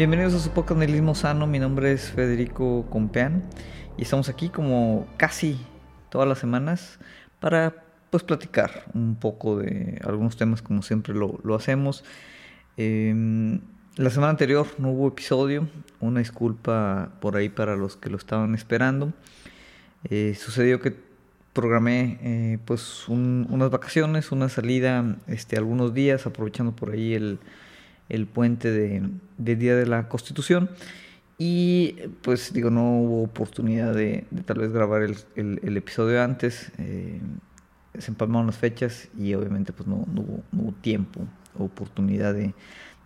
Bienvenidos a su podcast Sano. Mi nombre es Federico Compeán y estamos aquí como casi todas las semanas para pues platicar un poco de algunos temas como siempre lo, hacemos. Em, la semana anterior no hubo episodio, una disculpa por ahí para los que lo estaban esperando. Eh, sucedió que programé eh, pues unas vacaciones, una salida este, algunos días, aprovechando por ahí el, el puente de, Día de la Constitución. Y pues digo, no hubo oportunidad de, tal vez grabar el, episodio antes. Eh, se empalmaron las fechas y obviamente pues no, hubo, tiempo o oportunidad de,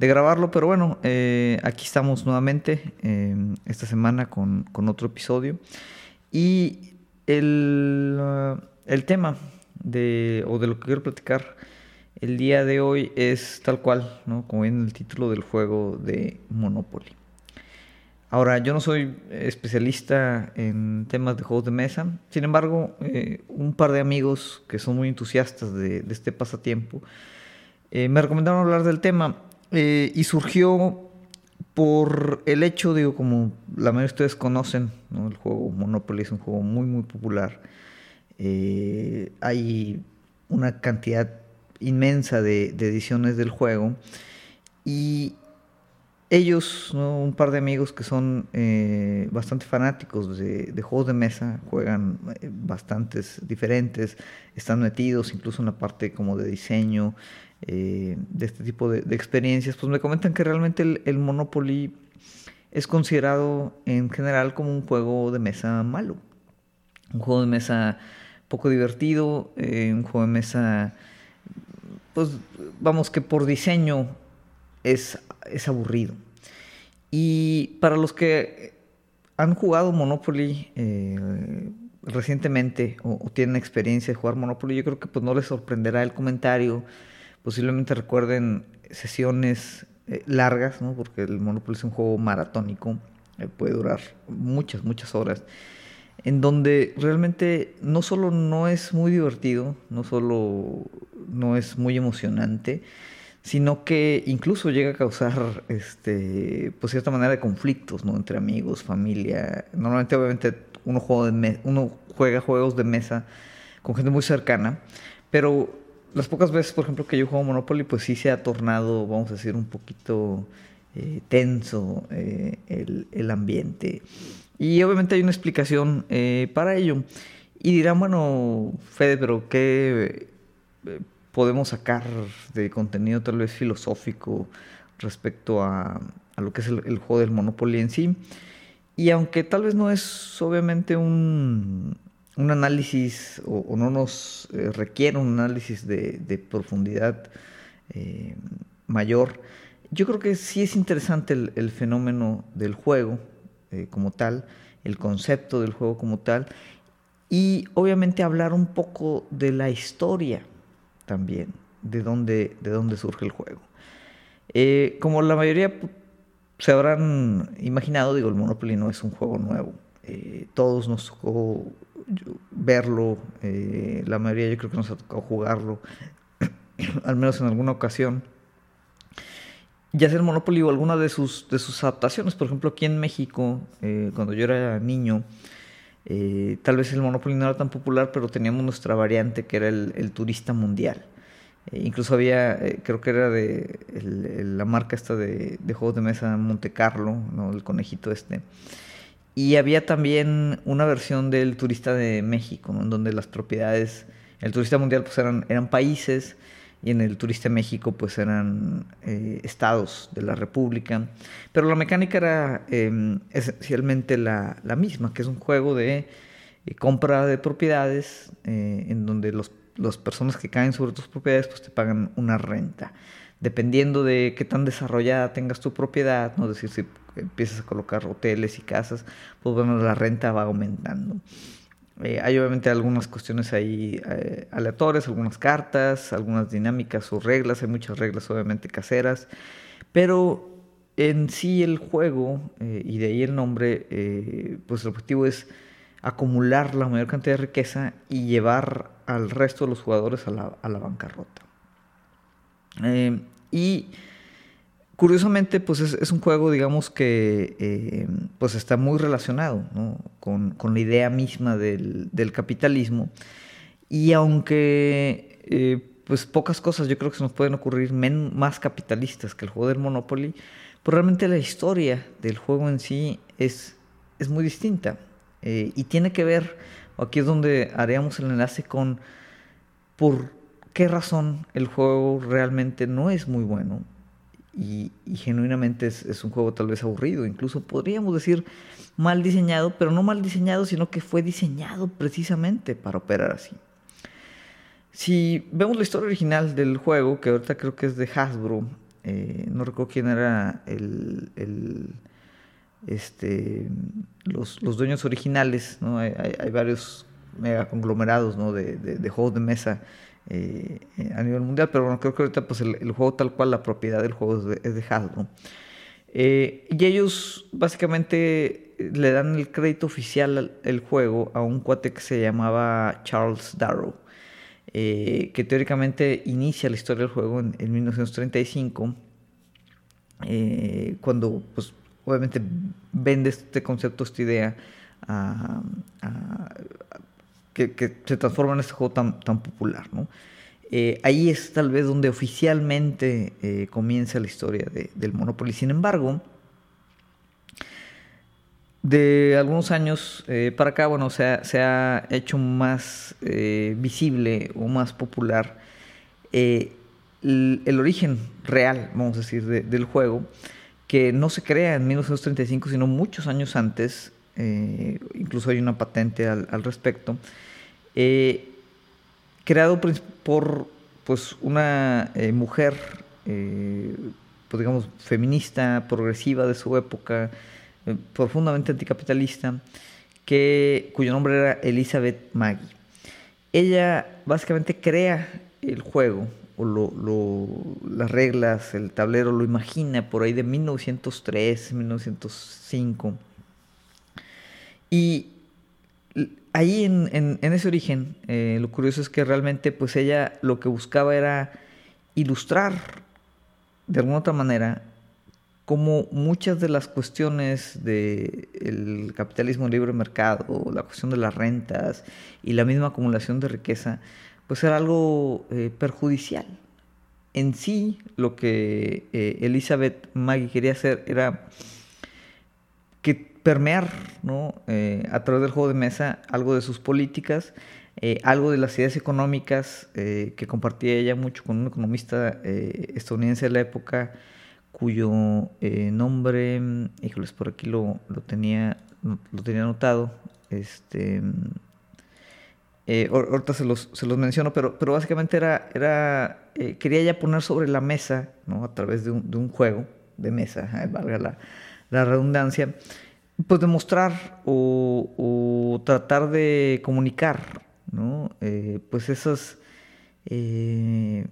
grabarlo. Pero bueno, eh, aquí estamos nuevamente esta semana con, con, otro episodio. Y el, el tema de, o de lo que quiero platicar el día de hoy es tal cual, como viene el título del juego de Monopoly. Ahora, yo no soy especialista en temas de juegos de mesa, sin embargo, eh, un par de amigos que son muy entusiastas de, este pasatiempo eh, me recomendaron hablar del tema eh, y surgió por el hecho, digo, como la mayoría de ustedes conocen, el juego Monopoly es un juego muy, muy popular. Eh, hay una cantidad inmensa de, ediciones del juego. Y ellos, un par de amigos que son eh, bastante fanáticos de, juegos de mesa, juegan eh, bastantes diferentes, están metidos incluso en la parte como de diseño, eh, de este tipo de, experiencias, pues me comentan que realmente el, Monopoly es considerado en general como un juego de mesa malo. Un juego de mesa poco divertido, eh, un juego de mesa, pues vamos que por diseño es, es aburrido. Y para los que han jugado Monopoly eh, recientemente o, tienen experiencia de jugar Monopoly, yo creo que pues no les sorprenderá el comentario Posiblemente recuerden sesiones eh, largas, ¿no? porque el Monopoly es un juego maratónico, eh, puede durar muchas, muchas horas, en donde realmente no solo no es muy divertido, no solo no es muy emocionante, sino que incluso llega a causar este pues cierta manera de conflictos ¿no? entre amigos, familia. Normalmente obviamente uno juega, uno juega juegos de mesa con gente muy cercana, pero las pocas veces, por ejemplo, que yo juego Monopoly, pues sí se ha tornado, vamos a decir, un poquito eh, tenso eh, el, ambiente. Y obviamente hay una explicación eh, para ello. Y dirán, bueno, Fede, pero ¿qué podemos sacar de contenido tal vez filosófico respecto a, lo que es el, el, juego del Monopoly en sí? Y aunque tal vez no es obviamente un, un análisis o, no nos eh, requiere un análisis de, profundidad eh, mayor, yo creo que sí es interesante el, fenómeno del juego eh, como tal, el concepto del juego como tal, y obviamente hablar un poco de la historia también, de dónde, de dónde surge el juego. como la mayoría se habrán imaginado, digo, el Monopoly no es un juego nuevo. todos nos tocó verlo, eh, la mayoría yo creo que nos ha tocado jugarlo, al menos en alguna ocasión. Y hacer Monopoly o alguna de sus, de sus adaptaciones. Por ejemplo, aquí en México, eh, cuando yo era niño, eh, tal vez el Monopoly no era tan popular, pero teníamos nuestra variante que era el, turista mundial. incluso había, creo que era de la marca esta de, de, juegos de mesa Monte Carlo, ¿no? el conejito este. Y había también una versión del turista de México, en donde las propiedades, el turista mundial pues eran, eran países y en el turista México pues eran eh, estados de la República. Pero la mecánica era em, esencialmente la, misma, que es un juego de eh, compra de propiedades eh, en donde los, las personas que caen sobre tus propiedades pues te pagan una renta. Dependiendo de qué tan desarrollada tengas tu propiedad, ¿no? es decir, si empiezas a colocar hoteles y casas, pues bueno, la renta va aumentando. Eh, hay obviamente algunas cuestiones ahí eh, aleatorias, algunas cartas, algunas dinámicas o reglas, hay muchas reglas obviamente caseras, pero en sí el juego, eh, y de ahí el nombre, pues el objetivo es acumular la mayor cantidad de riqueza y llevar al resto de los jugadores a la, a la bancarrota. y curiosamente, pues es, un juego, digamos, que eh, pues está muy relacionado con, la idea misma del, capitalismo. Y aunque eh, pues pocas cosas yo creo que se nos pueden ocurrir más capitalistas que el juego del Monopoly, pues realmente la historia del juego en sí es, es muy distinta. Eh, y tiene que ver, aquí es donde haríamos el enlace con por qué razón el juego realmente no es muy bueno y, genuinamente es, un juego tal vez aburrido, incluso podríamos decir mal diseñado, pero no mal diseñado, sino que fue diseñado precisamente para operar así. Si vemos la historia original del juego, que ahorita creo que es de Hasbro, eh, no recuerdo quién era el, este, los, dueños originales, hay, varios mega conglomerados ¿no? de, de, juegos de mesa eh, a nivel mundial, pero bueno, creo que ahorita pues el, juego tal cual, la propiedad del juego es de, Hasbro. Eh, y ellos básicamente le dan el crédito oficial al juego a un cuate que se llamaba Charles Darrow, eh, que teóricamente inicia la historia del juego en, 1935, cuando pues obviamente vende este concepto, esta idea a, que, se transforma en este juego tan, tan popular. ¿no? Eh, ahí es tal vez donde oficialmente eh, comienza la historia del Monopoly. Sin embargo, de algunos años eh, para acá, bueno, se ha, se ha hecho más visible o más popular el, origen real, vamos a decir, del juego, que no se crea en 1935, sino muchos años antes, incluso hay una patente al, respecto, eh, creado por pues, una eh, mujer, eh, pues, digamos, feminista, progresiva de su época, profundamente anticapitalista, que, cuyo nombre era Elizabeth Maggie. Ella básicamente crea el juego, o las reglas, el tablero, lo imagina por ahí de 1903, 1905. Y ahí en, ese origen, eh, lo curioso es que realmente pues ella lo que buscaba era ilustrar de alguna otra manera cómo muchas de las cuestiones del capitalismo libre mercado, la cuestión de las rentas y la misma acumulación de riqueza, pues era algo eh, perjudicial. En sí, lo que eh, Elizabeth Maggie quería hacer era permear ¿no? Eh, a través del juego de mesa algo de sus políticas, eh, algo de las ideas económicas eh, que compartía ella mucho con un economista estadounidense de la época, cuyo nombre, híjoles, por aquí lo, lo, tenía, lo tenía anotado, este, ahorita se los, se los menciono, pero, pero básicamente era, era quería ella poner sobre la mesa, ¿no? a través de un, de un juego de mesa, valga la, la redundancia, pues demostrar o, tratar de comunicar, ¿no? Eh, pues esas eh,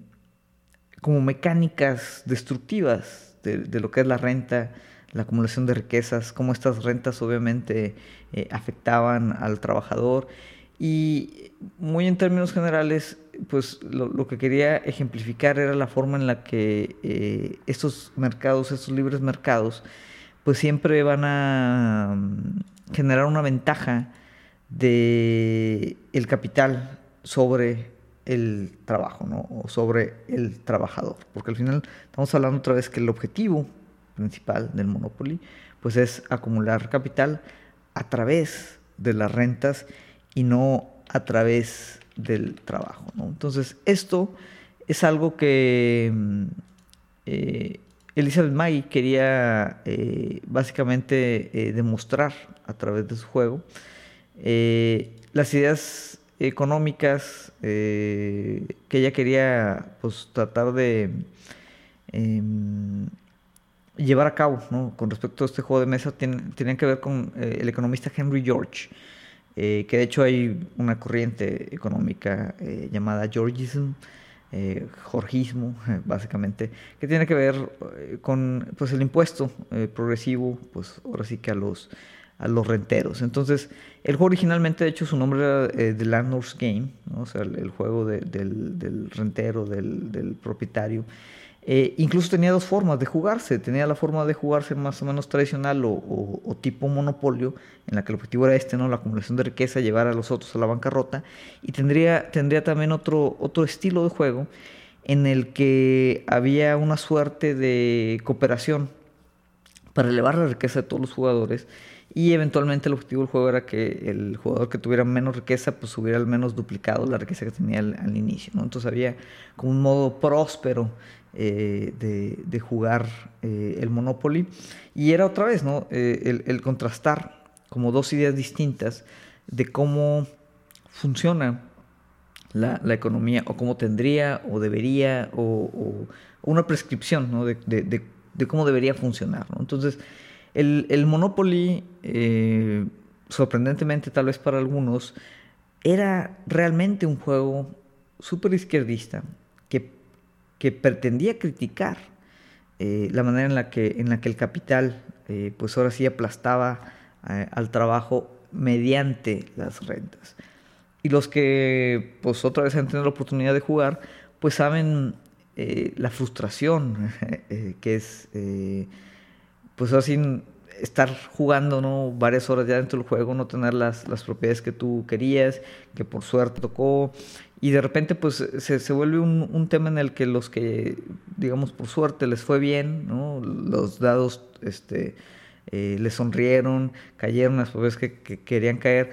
como mecánicas destructivas de, lo que es la renta, la acumulación de riquezas, cómo estas rentas obviamente eh, afectaban al trabajador y muy en términos generales, pues lo, lo, que quería ejemplificar era la forma en la que estos mercados, estos libres mercados, pues siempre van a mm, generar una ventaja de el capital sobre el trabajo, ¿no? O sobre el trabajador. Porque al final estamos hablando otra vez que el objetivo principal del Monopoly, pues es acumular capital a través de las rentas y no a través del trabajo, ¿no? Entonces, esto es algo que mm, eh, Elizabeth Maggie quería eh, básicamente eh, demostrar a través de su juego eh, las ideas económicas que ella quería pues, tratar de em, llevar a cabo con respecto a este juego de mesa tenían que ver con el economista Henry George que de hecho hay una corriente económica llamada Georgism eh, jorgismo, básicamente, que tiene que ver eh, con pues, el impuesto eh, progresivo, pues ahora sí que a los, a los renteros. Entonces, el juego originalmente, de hecho, su nombre era The Landlord's Game, o sea, el, juego del, del, rentero, del, del propietario. Eh, incluso tenía dos formas de jugarse. Tenía la forma de jugarse más o menos tradicional o, tipo monopolio, en la que el objetivo era este, ¿no? La acumulación de riqueza, llevar a los otros a la bancarrota. Y tendría, tendría también otro, otro estilo de juego en el que había una suerte de cooperación para elevar la riqueza de todos los jugadores y eventualmente el objetivo del juego era que el jugador que tuviera menos riqueza pues hubiera al menos duplicado la riqueza que tenía al, inicio. ¿no? Entonces había como un modo próspero eh, de, jugar eh, el Monopoly y era otra vez ¿no? Eh, el, contrastar como dos ideas distintas de cómo funciona la, economía o cómo tendría o debería o, una prescripción ¿no? de, de, cómo debería funcionar. ¿no? Entonces el, Monopoly, eh, sorprendentemente tal vez para algunos, era realmente un juego súper izquierdista que, que, pretendía criticar eh, la manera en la que, en la que el capital, eh, pues ahora sí aplastaba al trabajo mediante las rentas. Y los que, pues otra vez han tenido la oportunidad de jugar, pues saben la frustración que es pues así estar jugando ¿no? varias horas ya dentro del juego, no tener las, las propiedades que tú querías, que por suerte tocó, y de repente pues se, se vuelve un, un, tema en el que los que, digamos, por suerte les fue bien, los dados este, eh, les sonrieron, cayeron las propiedades que, querían caer,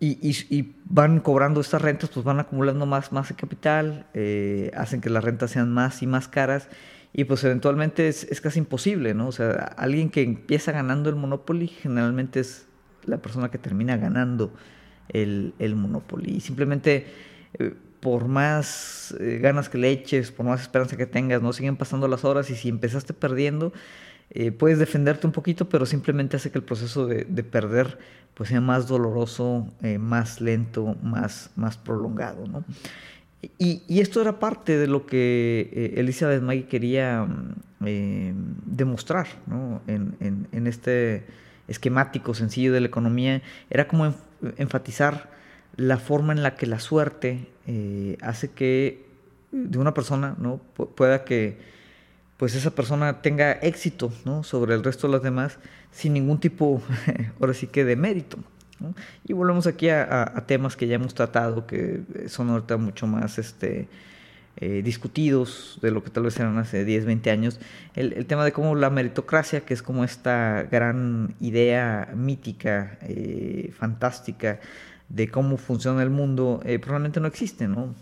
y, y, van cobrando estas rentas, pues van acumulando más, más capital, eh, hacen que las rentas sean más y más caras, y pues eventualmente es, es, casi imposible, ¿no? O sea, alguien que empieza ganando el Monopoly generalmente es la persona que termina ganando el, el Monopoly. Y simplemente eh, por más eh, ganas que le eches, por más esperanza que tengas, no siguen pasando las horas y si empezaste perdiendo, eh, puedes defenderte un poquito, pero simplemente hace que el proceso de, de perder pues sea más doloroso, más lento, más, más prolongado, ¿no? Y, esto era parte de lo que eh, Elizabeth Maggie quería mm, demostrar en, este esquemático sencillo de la economía. Era como enfatizar la forma en la que la suerte eh, hace que de una persona ¿no? pueda que pues esa persona tenga éxito sobre el resto de las demás sin ningún tipo, ahora sí que de mérito. Y volvemos aquí a, temas que ya hemos tratado, que son ahorita mucho más este, eh, discutidos de lo que tal vez eran hace 10, 20 años. El, tema de cómo la meritocracia, que es como esta gran idea mítica, eh, fantástica, de cómo funciona el mundo, eh, probablemente no existe, ¿no?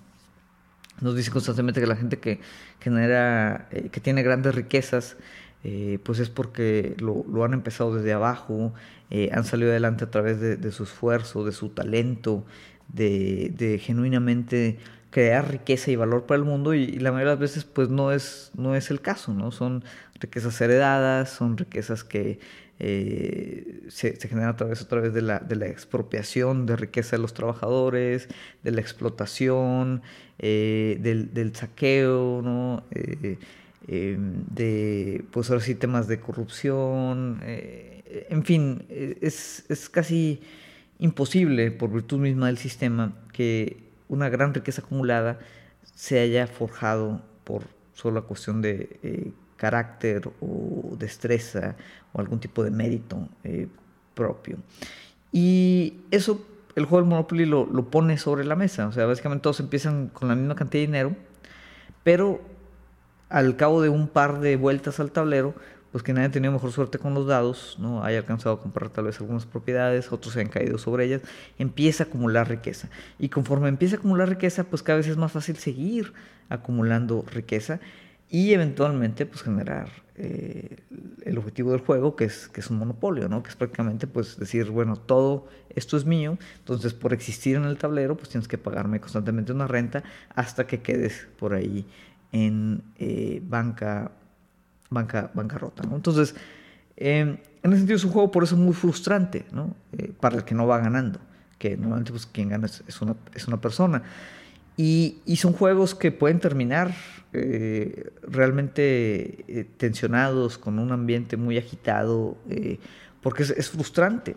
Nos dice constantemente que la gente que genera, que tiene grandes riquezas, eh, pues es porque lo, han empezado desde abajo, eh, han salido adelante a través de, su esfuerzo, de su talento, de, genuinamente crear riqueza y valor para el mundo y, la mayoría de las veces pues no es, no es el caso, ¿no? Son riquezas heredadas, son riquezas que eh, se, generan a través, a través de, la, de la expropiación de riqueza de los trabajadores, de la explotación, del, del, saqueo, ¿no? Eh, de, pues ahora sí, temas de corrupción, eh, en fin, eh, es, es, casi imposible, por virtud misma del sistema, que una gran riqueza acumulada se haya forjado por solo cuestión de carácter o destreza o algún tipo de mérito propio. Y eso el juego del Monopoly lo, lo, pone sobre la mesa. O sea, básicamente todos empiezan con la misma cantidad de dinero, pero al cabo de un par de vueltas al tablero, pues que nadie ha tenido mejor suerte con los dados, ¿no? haya alcanzado a comprar tal vez algunas propiedades, otros se han caído sobre ellas, empieza a acumular riqueza. Y conforme empieza a acumular riqueza, pues cada vez es más fácil seguir acumulando riqueza y eventualmente pues generar eh, el objetivo del juego, que es, que es un monopolio, ¿no? que es prácticamente pues decir, bueno, todo esto es mío, entonces por existir en el tablero, pues tienes que pagarme constantemente una renta hasta que quedes por ahí en eh, banca, banca, bancarrota. Entonces, em, en ese sentido es un juego por eso muy frustrante ¿no? Eh, para el que no va ganando, que normalmente pues, quien gana es, una, es una persona. Y, y, son juegos que pueden terminar eh, realmente tensionados, con un ambiente muy agitado, porque es, frustrante.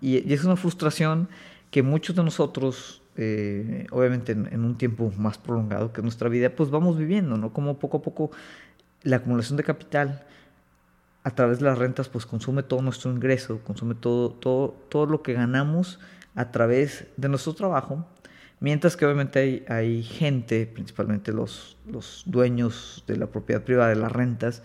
Y, es una frustración que muchos de nosotros eh, obviamente en, un tiempo más prolongado que nuestra vida, pues vamos viviendo, ¿no? Como poco a poco la acumulación de capital a través de las rentas, pues consume todo nuestro ingreso, consume todo, todo, todo lo que ganamos a través de nuestro trabajo, mientras que obviamente hay, hay gente, principalmente los, los dueños de la propiedad privada de las rentas,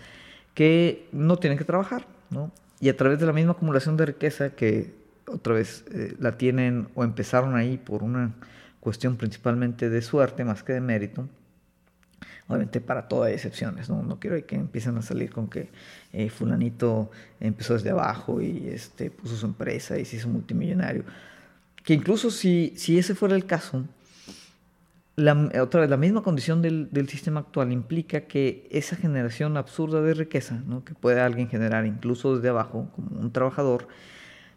que no tienen que trabajar, ¿no? Y a través de la misma acumulación de riqueza que otra vez eh, la tienen o empezaron ahí por una cuestión principalmente de suerte más que de mérito, obviamente para todas hay excepciones, ¿no? no quiero que empiecen a salir con que eh, fulanito empezó desde abajo y este, puso su empresa y se hizo multimillonario. Que incluso si, si ese fuera el caso, la, otra vez, la misma condición del, del, sistema actual implica que esa generación absurda de riqueza, ¿no? que puede alguien generar incluso desde abajo, como un trabajador,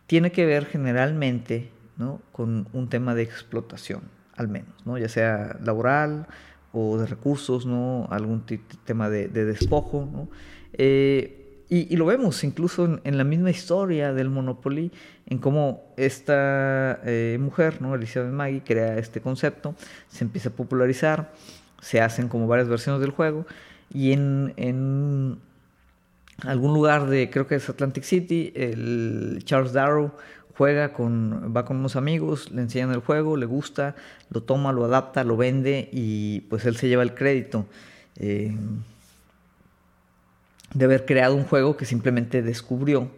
tiene que ver generalmente ¿no? con un tema de explotación, al menos, ¿no? ya sea laboral o de recursos, ¿no? algún tema de, despojo. Eh, y, lo vemos incluso en, la misma historia del Monopoly, en cómo esta eh, mujer, ¿no? Elizabeth Maggie, crea este concepto, se empieza a popularizar, se hacen como varias versiones del juego, y en, en algún lugar de, creo que es Atlantic City, el Charles Darrow juega con, va con unos amigos, le enseñan el juego, le gusta, lo toma, lo adapta, lo vende y pues él se lleva el crédito. Eh, de haber creado un juego que simplemente descubrió.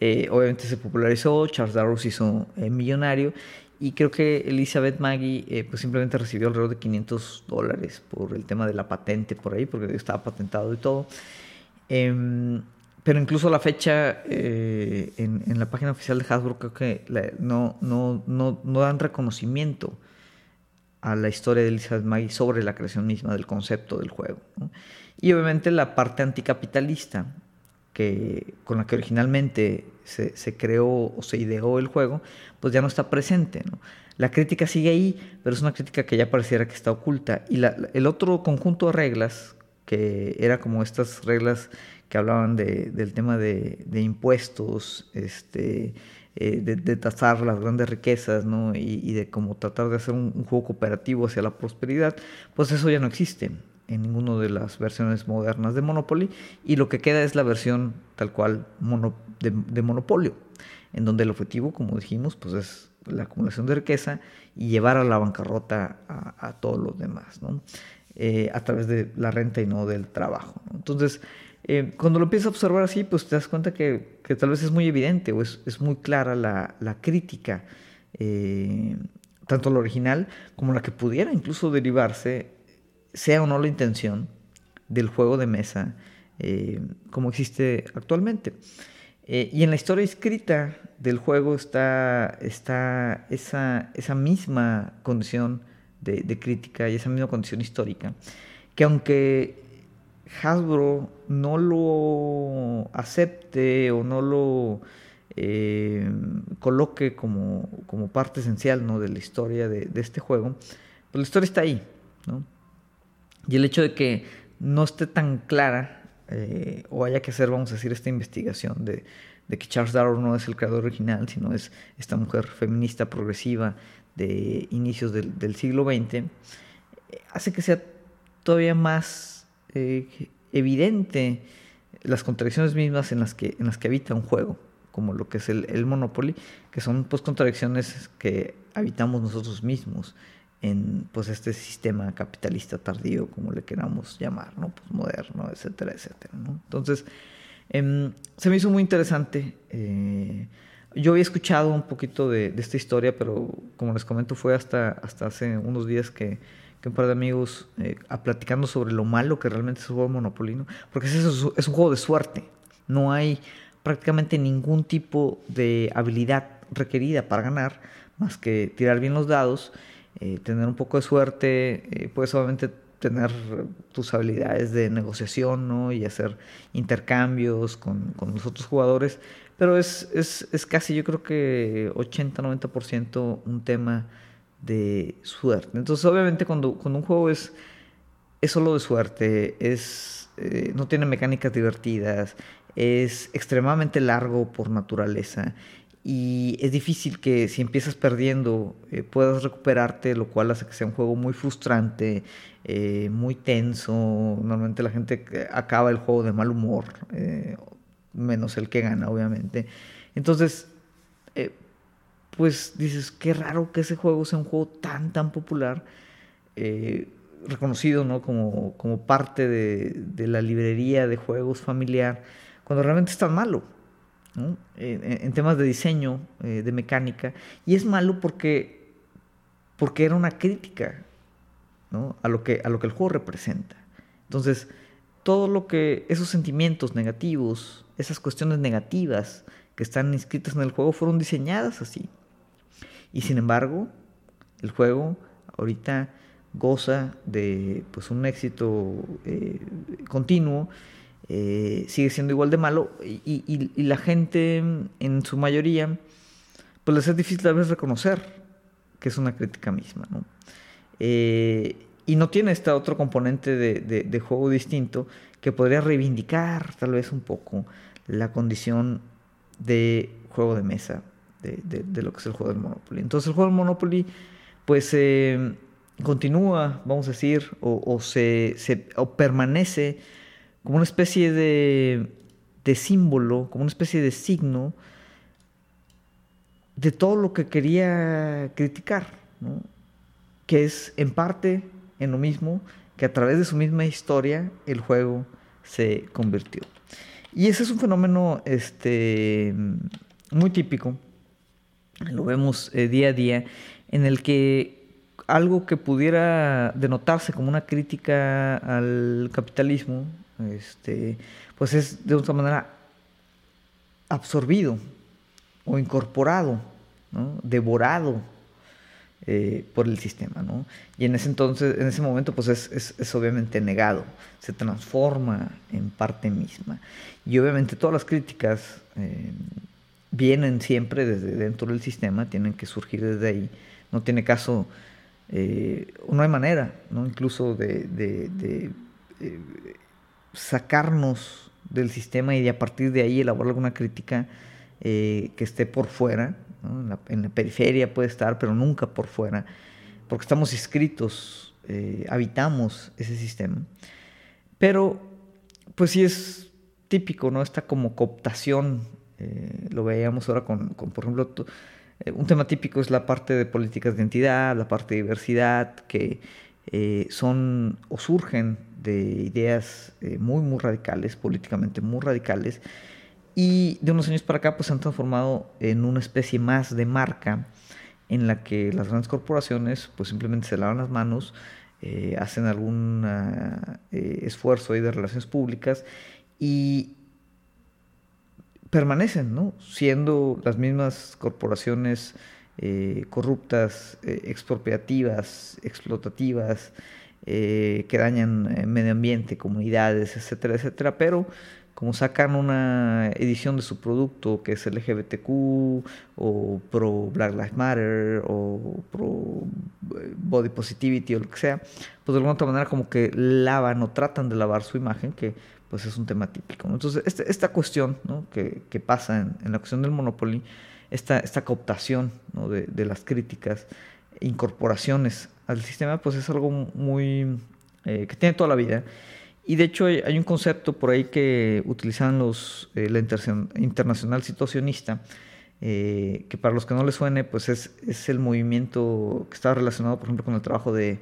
Eh, obviamente se popularizó, Charles Darrow se hizo eh, millonario y creo que Elizabeth Maggie eh, pues simplemente recibió alrededor de 500 dólares por el tema de la patente por ahí, porque estaba patentado y todo. Em, pero incluso la fecha en, en, la página oficial de Hasbro creo que no, no, no, no, dan reconocimiento a la historia de Elizabeth Maggie sobre la creación misma del concepto del juego. Y obviamente la parte anticapitalista, que, con la que originalmente se, se, creó o se ideó el juego, pues ya no está presente. La crítica sigue ahí, pero es una crítica que ya pareciera que está oculta. Y la, el otro conjunto de reglas, que era como estas reglas que hablaban de, del tema de, de impuestos, este, eh, de, tasar las grandes riquezas ¿no? y, y, de cómo tratar de hacer un, un, juego cooperativo hacia la prosperidad, pues eso ya no existe en ninguna de las versiones modernas de Monopoly y lo que queda es la versión tal cual de, Monopolio, en donde el objetivo, como dijimos, pues es la acumulación de riqueza y llevar a la bancarrota a, todos los demás, ¿no? Eh, a través de la renta y no del trabajo. Entonces, eh, cuando lo empiezas a observar así, pues te das cuenta que, que tal vez es muy evidente o es, es muy clara la, la crítica, eh, tanto la original como la que pudiera incluso derivarse sea o no la intención del juego de mesa eh, como existe actualmente. Eh, y en la historia escrita del juego está, está esa, esa misma condición de, crítica y esa misma condición histórica, que aunque Hasbro no lo acepte o no lo eh, coloque como, como, parte esencial ¿no? de la historia de, este juego, pues la historia está ahí. ¿no? Y el hecho de que no esté tan clara eh, o haya que hacer, vamos a decir, esta investigación de, de, que Charles Darrow no es el creador original, sino es esta mujer feminista progresiva de inicios del, siglo XX, eh, hace que sea todavía más eh, evidente las contradicciones mismas en las que, en las que habita un juego, como lo que es el, el Monopoly, que son pues contradicciones que habitamos nosotros mismos en pues este sistema capitalista tardío, como le queramos llamar, ¿no? Pues moderno, etcétera, etcétera, ¿no? Entonces, eh, se me hizo muy interesante. Eh, yo había escuchado un poquito de, esta historia, pero como les comento, fue hasta, hasta hace unos días que, que un par de amigos, eh, a platicando sobre lo malo que realmente es el juego Monopolino, porque es, es un juego de suerte. No hay prácticamente ningún tipo de habilidad requerida para ganar, más que tirar bien los dados eh, tener un poco de suerte, eh, puedes obviamente tener tus habilidades de negociación ¿no? y hacer intercambios con, con los otros jugadores, pero es, es, es casi yo creo que 80-90% un tema de suerte. Entonces obviamente cuando, cuando un juego es, es solo de suerte, es, eh, no tiene mecánicas divertidas, es extremadamente largo por naturaleza y es difícil que si empiezas perdiendo eh, puedas recuperarte, lo cual hace que sea un juego muy frustrante, eh, muy tenso. Normalmente la gente acaba el juego de mal humor, eh, menos el que gana, obviamente. Entonces, pues dices, qué raro que ese juego sea un juego tan, tan popular, reconocido ¿no? como, como parte de, de la librería de juegos familiar, cuando realmente es tan malo en, temas de diseño, eh, de mecánica. Y es malo porque, porque era una crítica a, lo que, a lo que el juego representa. Entonces, todo lo que esos sentimientos negativos, esas cuestiones negativas que están inscritas en el juego fueron diseñadas así. Y sin embargo, el juego ahorita goza de pues, un éxito eh, continuo eh, sigue siendo igual de malo y, la gente en su mayoría pues les es difícil a veces reconocer que es una crítica misma ¿no? Eh, y no tiene este otro componente de, juego distinto que podría reivindicar tal vez un poco la condición de juego de mesa de, lo que es el juego del Monopoly entonces el juego del Monopoly pues eh, continúa vamos a decir o, se, se o permanece como una especie de, símbolo, como una especie de signo de todo lo que quería criticar, que es en parte en lo mismo que a través de su misma historia el juego se convirtió. Y ese es un fenómeno este, muy típico, lo vemos eh, día a día, en el que algo que pudiera denotarse como una crítica al capitalismo, este, pues es de otra manera absorbido o incorporado, devorado eh, por el sistema. ¿no? Y en ese entonces, en ese momento, pues es, obviamente negado, se transforma en parte misma. Y obviamente todas las críticas eh, vienen siempre desde dentro del sistema, tienen que surgir desde ahí. No tiene caso, eh, no hay manera, ¿no? incluso de, de sacarnos del sistema y de a partir de ahí elaborar alguna crítica eh, que esté por fuera, en, la, periferia puede estar, pero nunca por fuera, porque estamos inscritos, eh, habitamos ese sistema. Pero, pues sí es típico, ¿no? Esta como cooptación, eh, lo veíamos ahora con, con por ejemplo, un tema típico es la parte de políticas de identidad, la parte de diversidad, que son o surgen de ideas eh, muy, muy radicales, políticamente muy radicales, y de unos años para acá pues se han transformado en una especie más de marca en la que las grandes corporaciones pues simplemente se lavan las manos, eh, hacen algún eh, esfuerzo ahí de relaciones públicas y permanecen, ¿no? Siendo las mismas corporaciones corruptas, expropiativas, explotativas, eh, que dañan eh, medio ambiente, comunidades, etcétera, etcétera, pero como sacan una edición de su producto que es LGBTQ o pro Black Lives Matter o pro eh, body positivity o lo que sea, pues de alguna otra manera como que lavan o tratan de lavar su imagen, que pues es un tema típico. Entonces, este, esta cuestión que, pasa en, la cuestión del Monopoly, esta, esta cooptación de las críticas, incorporaciones al sistema, pues es algo muy eh, que tiene toda la vida. Y de hecho hay, un concepto por ahí que utilizan los, eh, la internacional situacionista, eh, que para los que no les suene, pues es, es, el movimiento que está relacionado, por ejemplo, con el trabajo de,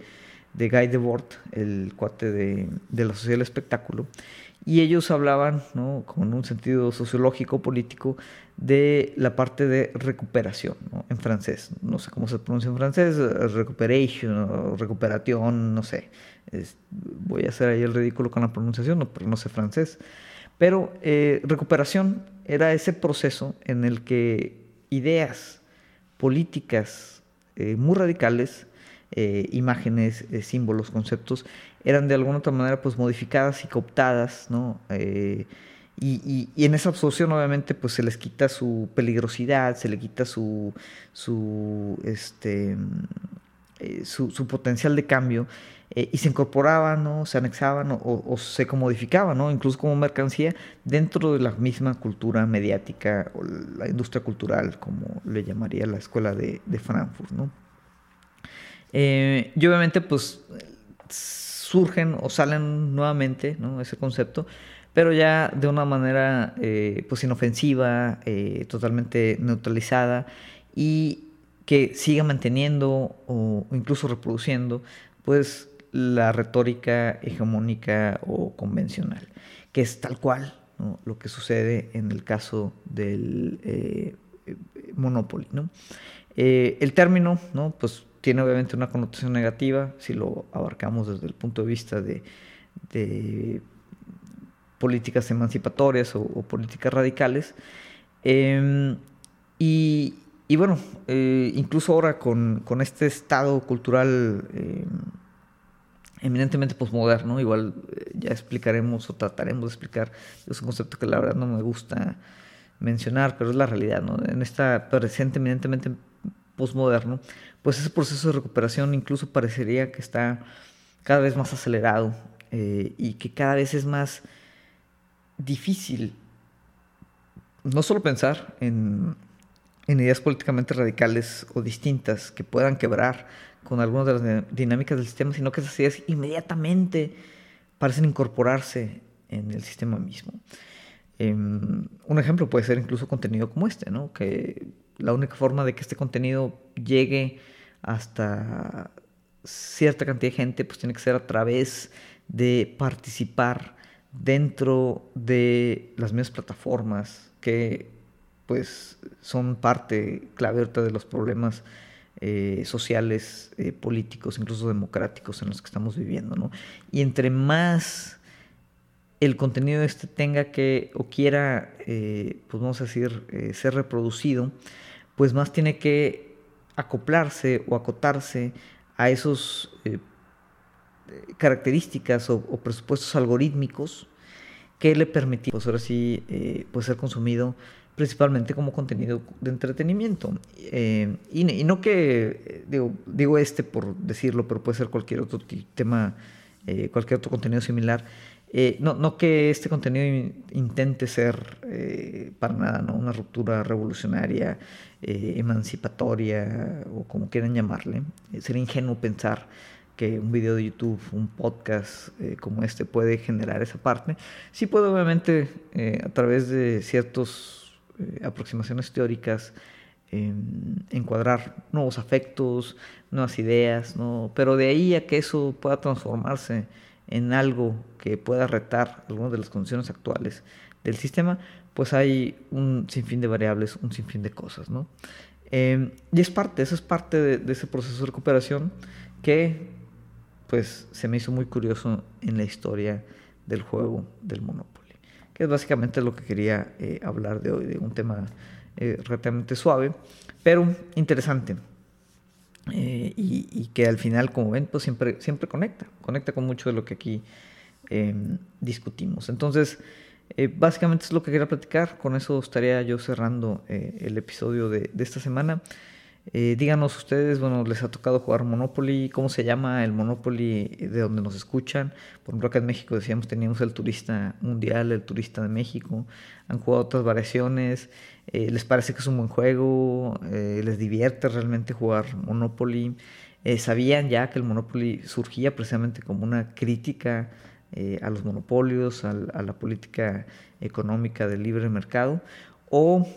de Guy Debord, el cuate de, de la sociedad del espectáculo. Y ellos hablaban, ¿no? como en un sentido sociológico, político, de la parte de recuperación, en francés. No sé cómo se pronuncia en francés, recuperation, recuperación, no sé. voy a hacer ahí el ridículo con la pronunciación, no, no sé francés. Pero eh, recuperación era ese proceso en el que ideas políticas eh, muy radicales, eh, imágenes, símbolos, conceptos, eran de alguna otra manera pues modificadas y cooptadas, ¿no? Eh, y, en esa absorción obviamente pues se les quita su peligrosidad, se le quita su, su este, su, potencial de cambio y se incorporaban, ¿no? se anexaban o, se comodificaban, ¿no? incluso como mercancía, dentro de la misma cultura mediática o la industria cultural, como le llamaría la escuela de, de Frankfurt. ¿no? Y obviamente, pues surgen o salen nuevamente ¿no? ese concepto, pero ya de una manera eh, pues inofensiva, eh, totalmente neutralizada y que siga manteniendo o incluso reproduciendo pues la retórica hegemónica o convencional, que es tal cual lo que sucede en el caso del eh, Monopoly. ¿no? el término, ¿no? pues tiene obviamente una connotación negativa si lo abarcamos desde el punto de vista de, políticas emancipatorias o, políticas radicales. Em, y, bueno, eh, incluso ahora con, este estado cultural em, eminentemente posmoderno, igual eh, ya explicaremos o trataremos de explicar, es un concepto que la verdad no me gusta mencionar, pero es la realidad, ¿no? En esta presente eminentemente posmoderno, pues ese proceso de recuperación incluso parecería que está cada vez más acelerado eh, y que cada vez es más difícil no solo pensar en, ideas políticamente radicales o distintas que puedan quebrar con algunas de las dinámicas del sistema, sino que esas ideas inmediatamente parecen incorporarse en el sistema mismo. Em, un ejemplo puede ser incluso contenido como este, ¿no? que la única forma de que este contenido llegue hasta cierta cantidad de gente, pues tiene que ser a través de participar dentro de las mismas plataformas que pues son parte clave de los problemas eh, sociales, eh, políticos, incluso democráticos en los que estamos viviendo, ¿no? Y entre más el contenido este tenga que o quiera, eh, pues vamos a decir, ser reproducido, pues más tiene que acoplarse o acotarse a esos eh, características o, presupuestos algorítmicos que le permiten, pues ahora sí, eh, pues ser consumido principalmente como contenido de entretenimiento. Eh, y, no que, digo, digo, este por decirlo, pero puede ser cualquier otro tema, cualquier otro contenido similar, eh, no, no, que este contenido intente ser eh, para nada ¿no? una ruptura revolucionaria, eh, emancipatoria o como quieran llamarle. sería ingenuo pensar que un video de YouTube, un podcast como este puede generar esa parte. Sí puede obviamente a través de ciertas aproximaciones teóricas em, encuadrar nuevos afectos, nuevas ideas, ¿no? pero de ahí a que eso pueda transformarse en algo que pueda retar algunas de las condiciones actuales del sistema, pues hay un sinfín de variables, un sinfín de cosas, ¿no? Em, y es parte, eso es parte de, ese proceso de recuperación que, pues, se me hizo muy curioso en la historia del juego del Monopoly, que es básicamente lo que quería eh, hablar de hoy, de un tema eh, relativamente suave, pero interesante. Eh, y, que al final, como ven, pues siempre, siempre conecta, conecta con mucho de lo que aquí em, discutimos. Entonces, eh, básicamente es lo que quería platicar, con eso estaría yo cerrando eh, el episodio de, de esta semana. Eh, díganos ustedes, bueno, les ha tocado jugar Monopoly, ¿cómo se llama el Monopoly de donde nos escuchan? Por ejemplo, acá en México decíamos teníamos el turista mundial, el turista de México, han jugado otras variaciones, eh, les parece que es un buen juego, eh, les divierte realmente jugar Monopoly, sabían ya que el Monopoly surgía precisamente como una crítica a los monopolios, a la política económica del libre mercado, o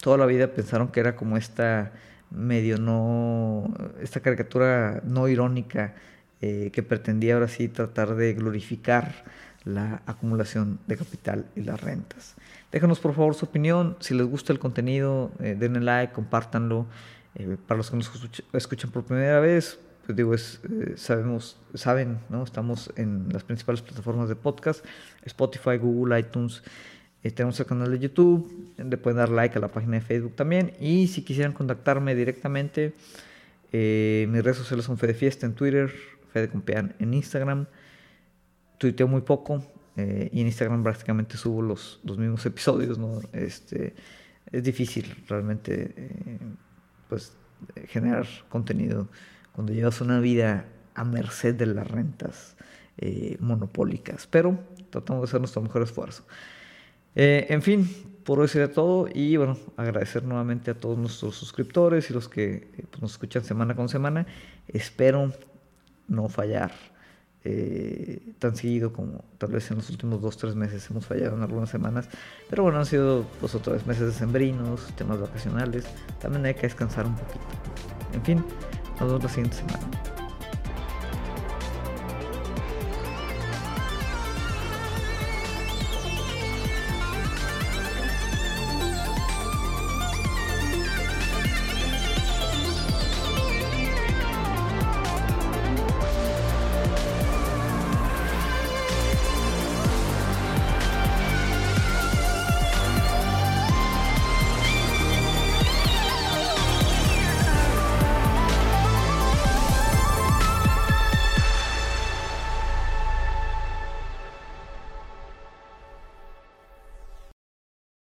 toda la vida pensaron que era como esta medio no, esta caricatura no irónica eh, que pretendía ahora sí tratar de glorificar la acumulación de capital y las rentas. Déjanos por favor su opinión, si les gusta el contenido, eh, denle like, compártanlo. Eh, para los que nos escuchan por primera vez, pues digo, es, sabemos, saben, ¿no? Estamos en las principales plataformas de podcast, Spotify, Google, iTunes. Eh, tenemos el canal de YouTube, le pueden dar like a la página de Facebook también. Y si quisieran contactarme directamente, eh, mis redes sociales son Fede Fiesta en Twitter, Fede Compean en Instagram. Tuiteo muy poco eh, y en Instagram prácticamente subo los, los mismos episodios. Este, es difícil realmente pues, generar contenido cuando llevas una vida a merced de las rentas eh, monopólicas. Pero tratamos de hacer nuestro mejor esfuerzo. Eh, en fin, por hoy sería todo y bueno, agradecer nuevamente a todos nuestros suscriptores y los que eh, pues, nos escuchan semana con semana. Espero no fallar eh, tan seguido como tal vez en los últimos dos tres meses hemos fallado en algunas semanas. Pero bueno, han sido pues otra vez meses sembrinos temas vacacionales. También hay que descansar un poquito. En fin, nos vemos la siguiente semana.